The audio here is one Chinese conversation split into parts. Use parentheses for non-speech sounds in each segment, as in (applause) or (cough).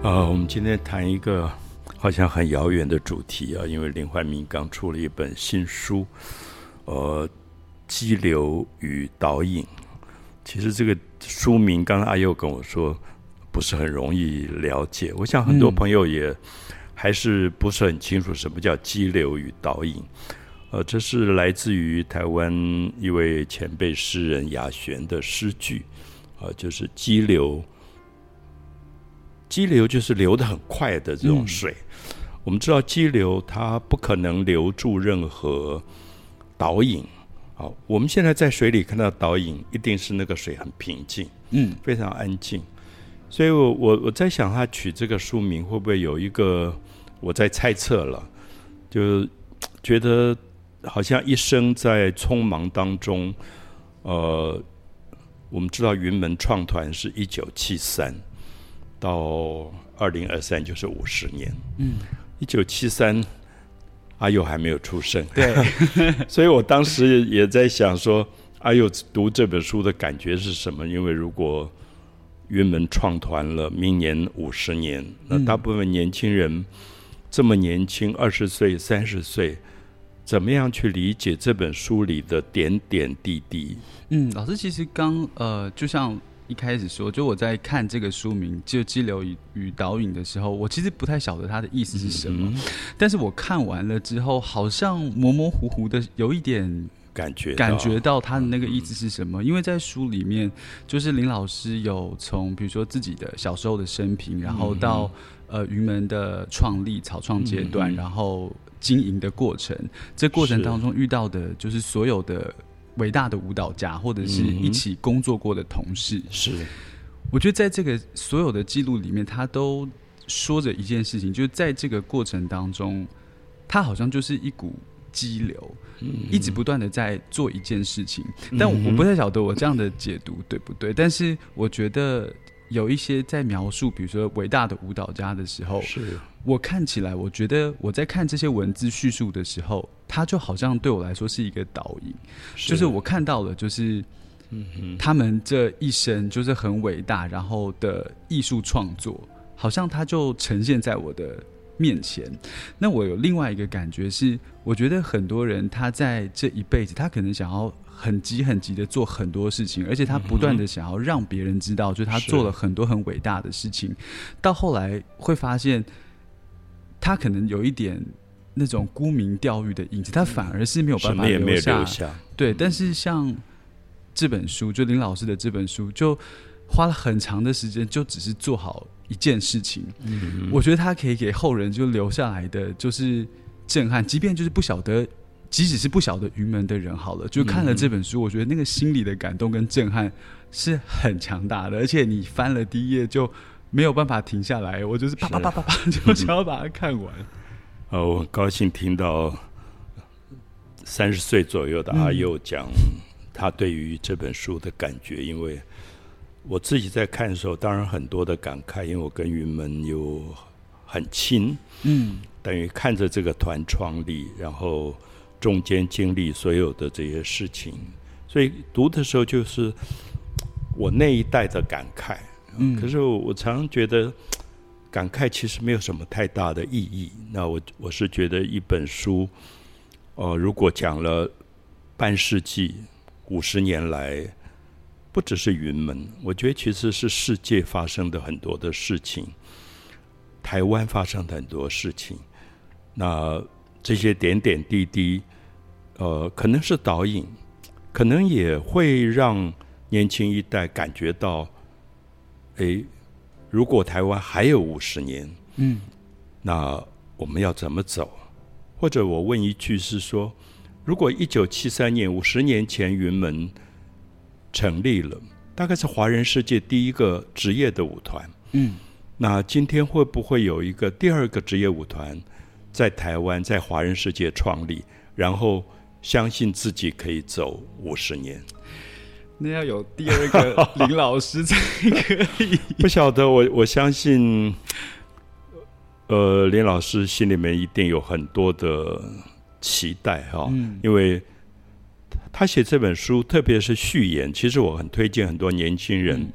呃，我们今天谈一个好像很遥远的主题啊，因为林怀民刚出了一本新书，呃，《激流与导引》。其实这个书名，刚刚阿佑跟我说不是很容易了解，我想很多朋友也还是不是很清楚什么叫激流与导引。呃，这是来自于台湾一位前辈诗人雅璇的诗句，啊，就是激流。激流就是流得很快的这种水。我们知道激流它不可能留住任何导引。好，我们现在在水里看到导引，一定是那个水很平静，嗯，非常安静。所以我我我在想，他取这个书名会不会有一个我在猜测了，就觉得好像一生在匆忙当中。呃，我们知道云门创团是一九七三。到二零二三就是五十年。嗯，一九七三，阿佑还没有出生。对，(laughs) 所以我当时也在想说，阿佑读这本书的感觉是什么？因为如果云门创团了，明年五十年，那大部分年轻人这么年轻，二十岁、三十岁，怎么样去理解这本书里的点点滴滴？嗯，老师其实刚呃，就像。一开始说，就我在看这个书名就《激流与与导引》的时候，我其实不太晓得它的意思是什么。但是我看完了之后，好像模模糊糊的有一点感觉，感觉到他的那个意思是什么。因为在书里面，就是林老师有从比如说自己的小时候的生平，然后到呃云门的创立草创阶段，然后经营的过程，这过程当中遇到的就是所有的。伟大的舞蹈家，或者是一起工作过的同事，是。我觉得在这个所有的记录里面，他都说着一件事情，就是在这个过程当中，他好像就是一股激流，一直不断的在做一件事情。但我不太晓得我这样的解读对不对，但是我觉得。有一些在描述，比如说伟大的舞蹈家的时候，是我看起来，我觉得我在看这些文字叙述的时候，它就好像对我来说是一个导引，就是我看到了，就是嗯他们这一生就是很伟大，然后的艺术创作，好像它就呈现在我的面前。那我有另外一个感觉是，我觉得很多人他在这一辈子，他可能想要。很急很急的做很多事情，而且他不断的想要让别人知道，就是他做了很多很伟大的事情。到后来会发现，他可能有一点那种沽名钓誉的影子，他反而是没有办法留下。对，但是像这本书，就林老师的这本书，就花了很长的时间，就只是做好一件事情。嗯，我觉得他可以给后人就留下来的就是震撼，即便就是不晓得。即使是不晓得云门的人，好了，就看了这本书，我觉得那个心里的感动跟震撼是很强大的，而且你翻了第一页就没有办法停下来，我就是啪啪啪啪啪就想要把它看完。(laughs) 呃，我很高兴听到三十岁左右的阿佑讲他对于这本书的感觉，因为我自己在看的时候，当然很多的感慨，因为我跟云门有很亲，嗯，等于看着这个团创立，然后。中间经历所有的这些事情，所以读的时候就是我那一代的感慨。嗯，可是我常常觉得感慨其实没有什么太大的意义。那我我是觉得一本书，呃，如果讲了半世纪、五十年来，不只是云门，我觉得其实是世界发生的很多的事情，台湾发生的很多事情，那。这些点点滴滴，呃，可能是导引，可能也会让年轻一代感觉到，哎，如果台湾还有五十年，嗯，那我们要怎么走？或者我问一句是说，如果一九七三年五十年前云门成立了，大概是华人世界第一个职业的舞团，嗯，那今天会不会有一个第二个职业舞团？在台湾，在华人世界创立，然后相信自己可以走五十年。那要有第二个林老师才可以。(laughs) 不晓得我，我相信，呃，林老师心里面一定有很多的期待哈。因为他写这本书，特别是序言，其实我很推荐很多年轻人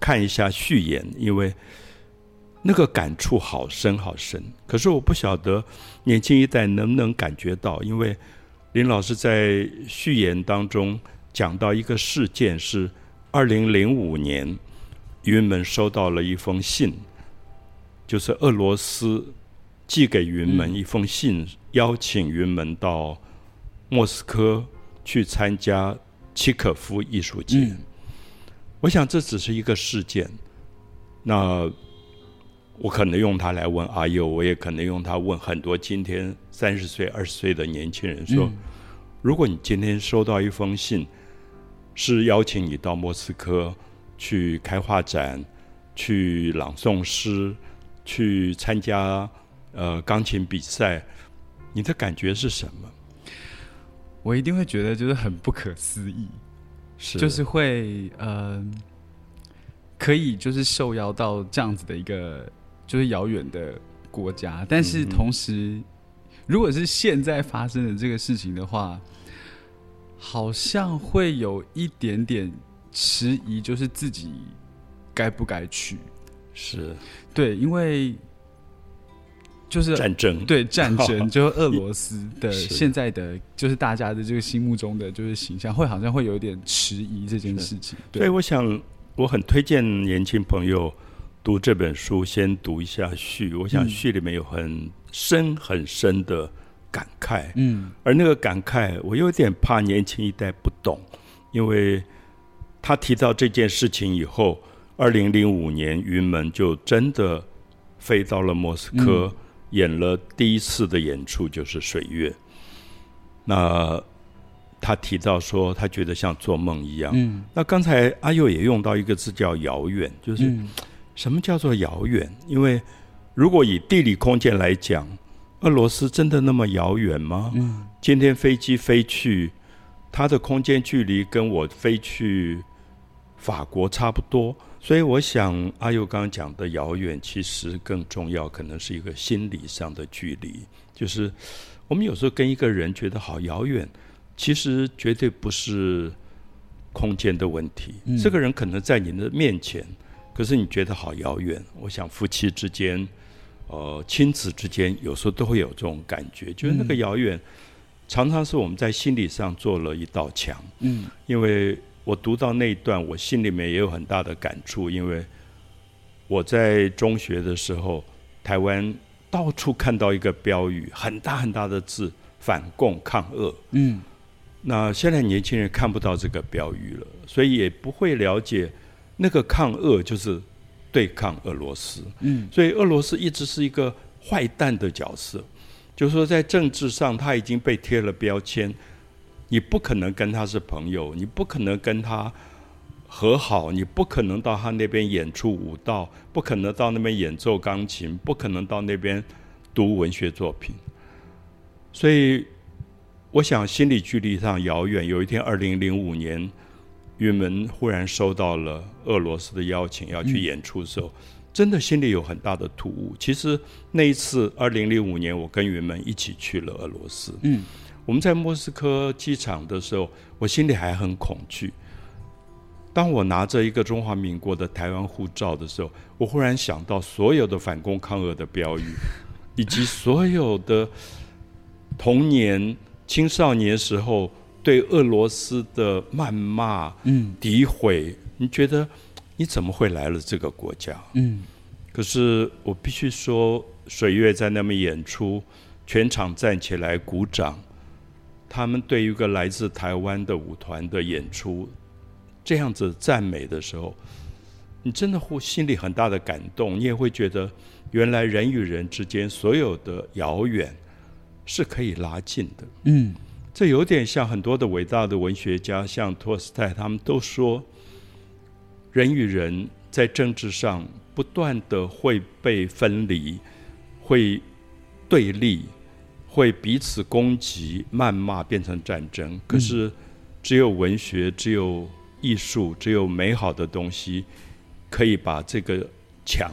看一下序言，因为。那个感触好深好深。可是我不晓得年轻一代能不能感觉到，因为林老师在序言当中讲到一个事件是二零零五年，云门收到了一封信，就是俄罗斯寄给云门一封信，邀请云门到莫斯科去参加契可夫艺术节。我想这只是一个事件，那我可能用它来问阿佑，我也可能用它问很多今天三十岁、二十岁的年轻人说：如果你今天收到一封信，是邀请你到莫斯科去开画展、去朗诵诗、去参加呃钢琴比赛，你的感觉是什么？我一定会觉得就是很不可思议。是，就是会呃，可以就是受邀到这样子的一个就是遥远的国家，但是同时，如果是现在发生的这个事情的话，好像会有一点点迟疑，就是自己该不该去？是对，因为。就是战争，对战争，(laughs) 就是俄罗斯的现在的，就是大家的这个心目中的就是形象，会好像会有点迟疑这件事情。所以我想，我很推荐年轻朋友读这本书，先读一下序。我想序里面有很深很深的感慨，嗯，而那个感慨，我有点怕年轻一代不懂，因为他提到这件事情以后，二零零五年云门就真的飞到了莫斯科。演了第一次的演出就是《水月》，那他提到说，他觉得像做梦一样。嗯，那刚才阿佑也用到一个字叫“遥远”，就是什么叫做遥远？因为如果以地理空间来讲，俄罗斯真的那么遥远吗？嗯，今天飞机飞去，它的空间距离跟我飞去法国差不多。所以我想，阿佑刚刚讲的遥远，其实更重要，可能是一个心理上的距离。就是我们有时候跟一个人觉得好遥远，其实绝对不是空间的问题。这个人可能在你的面前，可是你觉得好遥远。我想夫妻之间，呃，亲子之间，有时候都会有这种感觉，就是那个遥远，常常是我们在心理上做了一道墙。嗯，因为。我读到那一段，我心里面也有很大的感触，因为我在中学的时候，台湾到处看到一个标语，很大很大的字“反共抗俄”。嗯，那现在年轻人看不到这个标语了，所以也不会了解那个抗俄就是对抗俄罗斯。嗯，所以俄罗斯一直是一个坏蛋的角色，就是说在政治上他已经被贴了标签。你不可能跟他是朋友，你不可能跟他和好，你不可能到他那边演出舞蹈，不可能到那边演奏钢琴，不可能到那边读文学作品。所以，我想心理距离上遥远。有一天，二零零五年，云门忽然收到了俄罗斯的邀请，要去演出的时候，真的心里有很大的突兀。其实那一次，二零零五年，我跟云门一起去了俄罗斯。嗯。我们在莫斯科机场的时候，我心里还很恐惧。当我拿着一个中华民国的台湾护照的时候，我忽然想到所有的反攻抗俄的标语，(laughs) 以及所有的童年、青少年时候对俄罗斯的谩骂、嗯诋毁。你觉得你怎么会来了这个国家？嗯，可是我必须说，水月在那边演出，全场站起来鼓掌。他们对于一个来自台湾的舞团的演出，这样子赞美的时候，你真的会心里很大的感动。你也会觉得，原来人与人之间所有的遥远是可以拉近的。嗯，这有点像很多的伟大的文学家，像托斯泰，他们都说，人与人在政治上不断的会被分离，会对立。会彼此攻击、谩骂，变成战争。可是，只有文学、只有艺术、只有美好的东西，可以把这个墙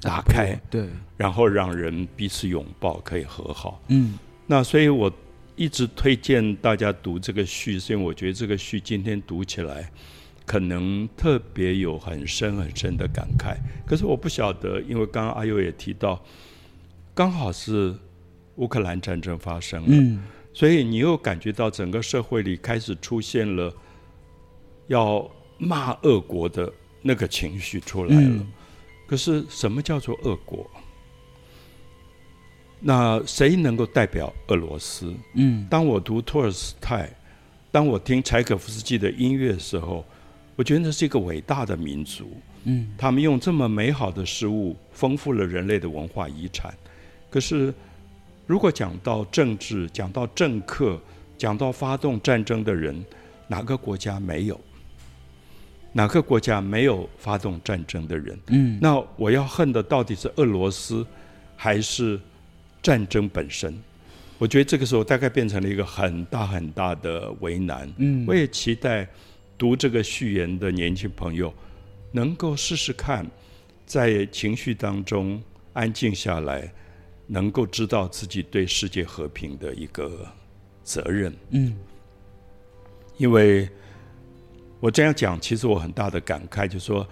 打开，对，然后让人彼此拥抱，可以和好。嗯，那所以我一直推荐大家读这个序，是因为我觉得这个序今天读起来可能特别有很深很深的感慨。可是我不晓得，因为刚刚阿佑也提到，刚好是乌克兰战争发生了，所以你又感觉到整个社会里开始出现了要骂俄国的那个情绪出来了。可是什么叫做俄国？那谁能够代表俄罗斯？嗯，当我读托尔斯泰，当我听柴可夫斯基的音乐的时候，我觉得那是一个伟大的民族。嗯，他们用这么美好的事物丰富了人类的文化遗产。可是，如果讲到政治，讲到政客，讲到发动战争的人，哪个国家没有？哪个国家没有发动战争的人？嗯，那我要恨的到底是俄罗斯，还是？战争本身，我觉得这个时候大概变成了一个很大很大的为难。嗯，我也期待读这个序言的年轻朋友能够试试看，在情绪当中安静下来，能够知道自己对世界和平的一个责任。嗯，因为我这样讲，其实我很大的感慨，就是说，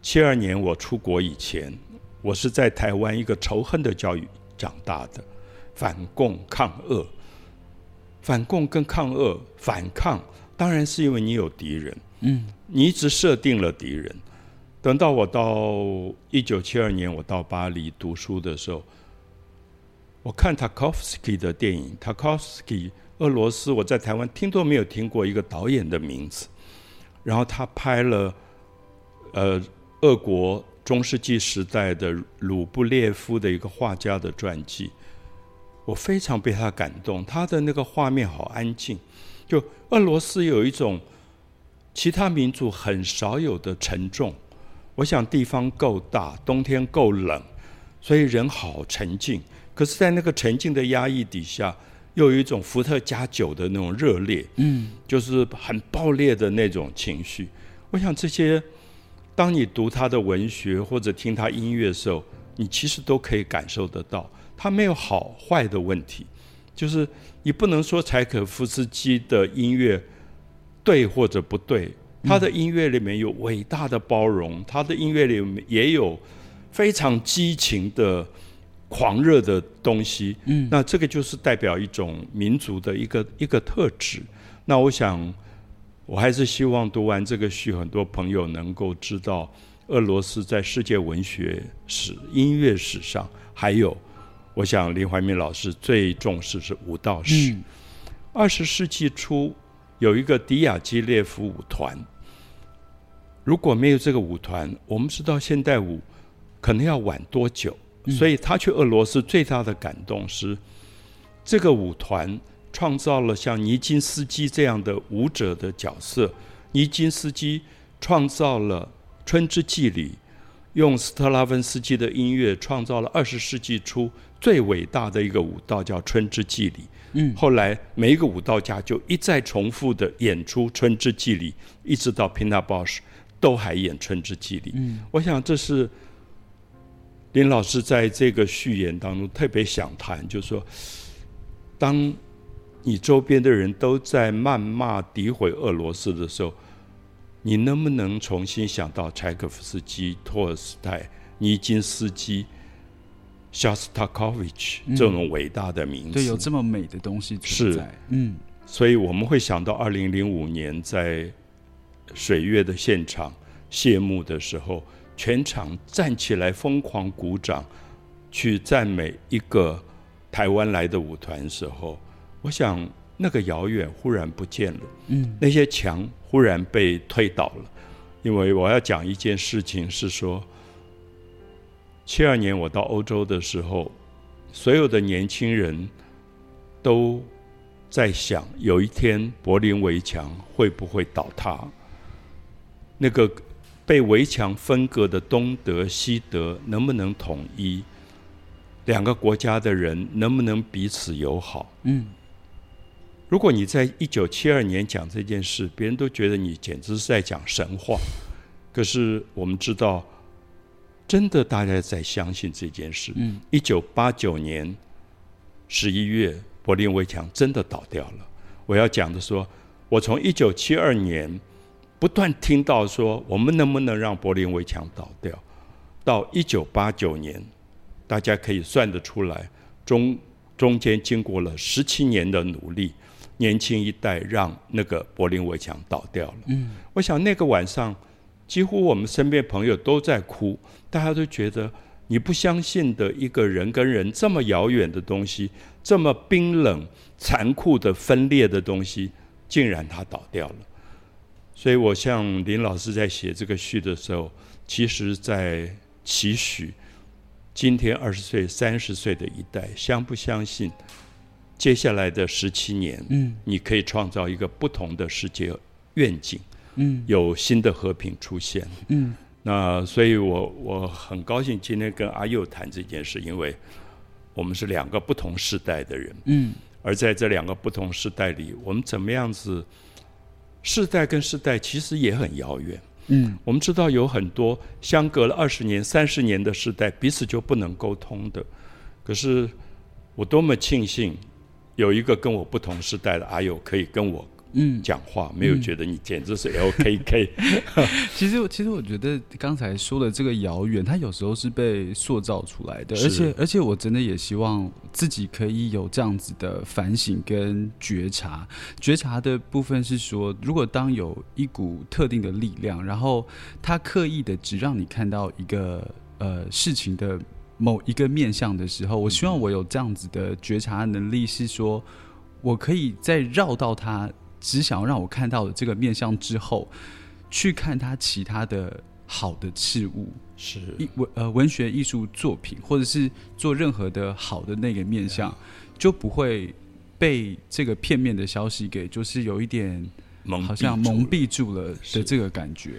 七二年我出国以前，我是在台湾一个仇恨的教育。长大的反共抗恶，反共跟抗恶反抗，当然是因为你有敌人。嗯，你一直设定了敌人。等到我到一九七二年，我到巴黎读书的时候，我看 Tarkovsky 的电影。Tarkovsky，，俄罗斯，我在台湾听都没有听过一个导演的名字。然后他拍了，呃，俄国。中世纪时代的鲁布列夫的一个画家的传记，我非常被他感动。他的那个画面好安静，就俄罗斯有一种其他民族很少有的沉重。我想地方够大，冬天够冷，所以人好沉静。可是，在那个沉静的压抑底下，又有一种伏特加酒的那种热烈，嗯，就是很爆裂的那种情绪。我想这些。当你读他的文学或者听他音乐的时候，你其实都可以感受得到，他没有好坏的问题，就是你不能说柴可夫斯基的音乐对或者不对，他的音乐里面有伟大的包容，他的音乐里面也有非常激情的狂热的东西，嗯，那这个就是代表一种民族的一个一个特质。那我想。我还是希望读完这个序，很多朋友能够知道，俄罗斯在世界文学史、音乐史上，还有，我想林怀民老师最重视是舞蹈史。二十世纪初有一个迪亚基列夫舞团，如果没有这个舞团，我们知道现代舞可能要晚多久。所以他去俄罗斯最大的感动是这个舞团。创造了像尼金斯基这样的舞者的角色。尼金斯基创造了《春之祭礼》，用斯特拉文斯基的音乐创造了二十世纪初最伟大的一个舞蹈，叫《春之祭礼》。嗯，后来每一个舞蹈家就一再重复的演出《春之祭礼》，一直到 Pina Bausch 都还演《春之祭礼》。嗯，我想这是林老师在这个序言当中特别想谈，就是说，当。你周边的人都在谩骂、诋毁俄罗斯的时候，你能不能重新想到柴可夫斯基、托尔斯泰、尼金斯基、肖斯塔科维奇这种伟大的名字？对，有这么美的东西存在。嗯，所以我们会想到二零零五年在水月的现场谢幕的时候，全场站起来疯狂鼓掌，去赞美一个台湾来的舞团时候。我想，那个遥远忽然不见了，嗯，那些墙忽然被推倒了。因为我要讲一件事情，是说，七二年我到欧洲的时候，所有的年轻人都在想，有一天柏林围墙会不会倒塌？那个被围墙分隔的东德、西德能不能统一？两个国家的人能不能彼此友好？嗯。如果你在一九七二年讲这件事，别人都觉得你简直是在讲神话。可是我们知道，真的大家在相信这件事。嗯，一九八九年十一月，柏林围墙真的倒掉了。我要讲的说，我从一九七二年不断听到说，我们能不能让柏林围墙倒掉？到一九八九年，大家可以算得出来，中中间经过了十七年的努力，年轻一代让那个柏林围墙倒掉了。嗯，我想那个晚上，几乎我们身边朋友都在哭，大家都觉得你不相信的一个人跟人这么遥远的东西，这么冰冷、残酷的分裂的东西，竟然它倒掉了。所以我像林老师在写这个序的时候，其实在期许今天二十岁、三十岁的一代，相不相信接下来的十七年，嗯，你可以创造一个不同的世界愿景，嗯，有新的和平出现，嗯，那所以我我很高兴今天跟阿佑谈这件事，因为我们是两个不同时代的人，嗯，而在这两个不同时代里，我们怎么样子？世代跟世代其实也很遥远。嗯，我们知道有很多相隔了二十年、三十年的世代，彼此就不能沟通的。可是我多么庆幸，有一个跟我不同时代的阿友可以跟我。嗯，讲话没有觉得你简直是 (laughs) LKK。(laughs) 其实，其实我觉得刚才说的这个遥远，它有时候是被塑造出来的。而且，而且我真的也希望自己可以有这样子的反省跟觉察。觉察的部分是说，如果当有一股特定的力量，然后他刻意的只让你看到一个呃事情的某一个面向的时候，我希望我有这样子的觉察能力，是说我可以在绕到他。只想要让我看到的这个面相之后，去看他其他的好的事物，是。文呃文学艺术作品，或者是做任何的好的那个面相，就不会被这个片面的消息给就是有一点好像蒙蔽住了的这个感觉。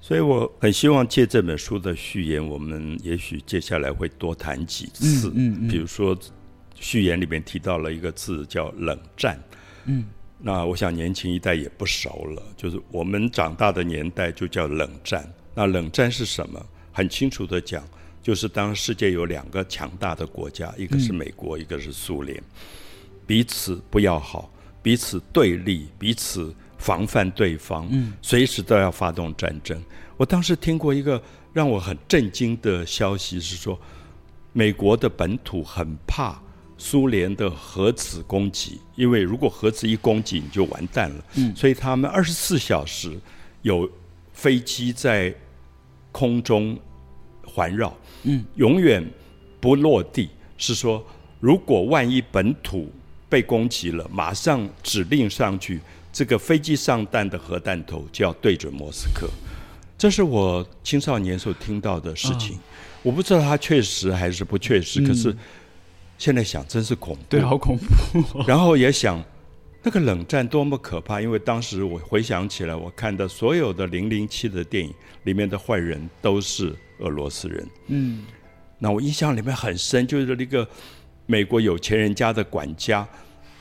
所以我很希望借这本书的序言，我们也许接下来会多谈几次，嗯嗯，比如说序言里面提到了一个字叫冷战，嗯。那我想年轻一代也不熟了，就是我们长大的年代就叫冷战。那冷战是什么？很清楚的讲，就是当世界有两个强大的国家，一个是美国，一个是苏联，彼此不要好，彼此对立，彼此防范对方，嗯随时都要发动战争。我当时听过一个让我很震惊的消息，是说美国的本土很怕。苏联的核子攻击，因为如果核子一攻击，你就完蛋了。嗯，所以他们二十四小时有飞机在空中环绕，嗯，永远不落地。是说，如果万一本土被攻击了，马上指令上去，这个飞机上弹的核弹头就要对准莫斯科。这是我青少年时候听到的事情，我不知道它确实还是不确实，可是。现在想真是恐怖，对，好恐怖。然后也想，那个冷战多么可怕，因为当时我回想起来，我看的所有的零零七的电影里面的坏人都是俄罗斯人。嗯，那我印象里面很深，就是那个美国有钱人家的管家，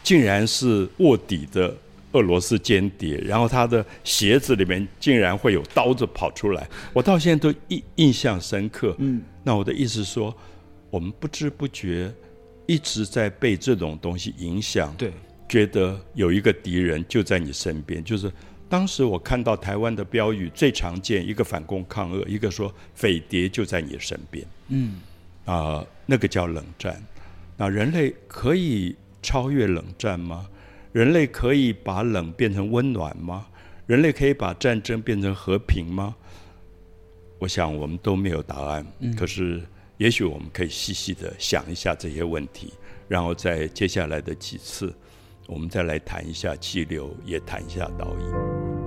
竟然是卧底的俄罗斯间谍，然后他的鞋子里面竟然会有刀子跑出来，我到现在都印印象深刻。嗯，那我的意思说，我们不知不觉。一直在被这种东西影响，对，觉得有一个敌人就在你身边。就是当时我看到台湾的标语最常见，一个反攻抗俄，一个说匪谍就在你身边。嗯，啊，那个叫冷战。那人类可以超越冷战吗？人类可以把冷变成温暖吗？人类可以把战争变成和平吗？我想我们都没有答案。可是。也许我们可以细细的想一下这些问题，然后在接下来的几次，我们再来谈一下气流，也谈一下导引。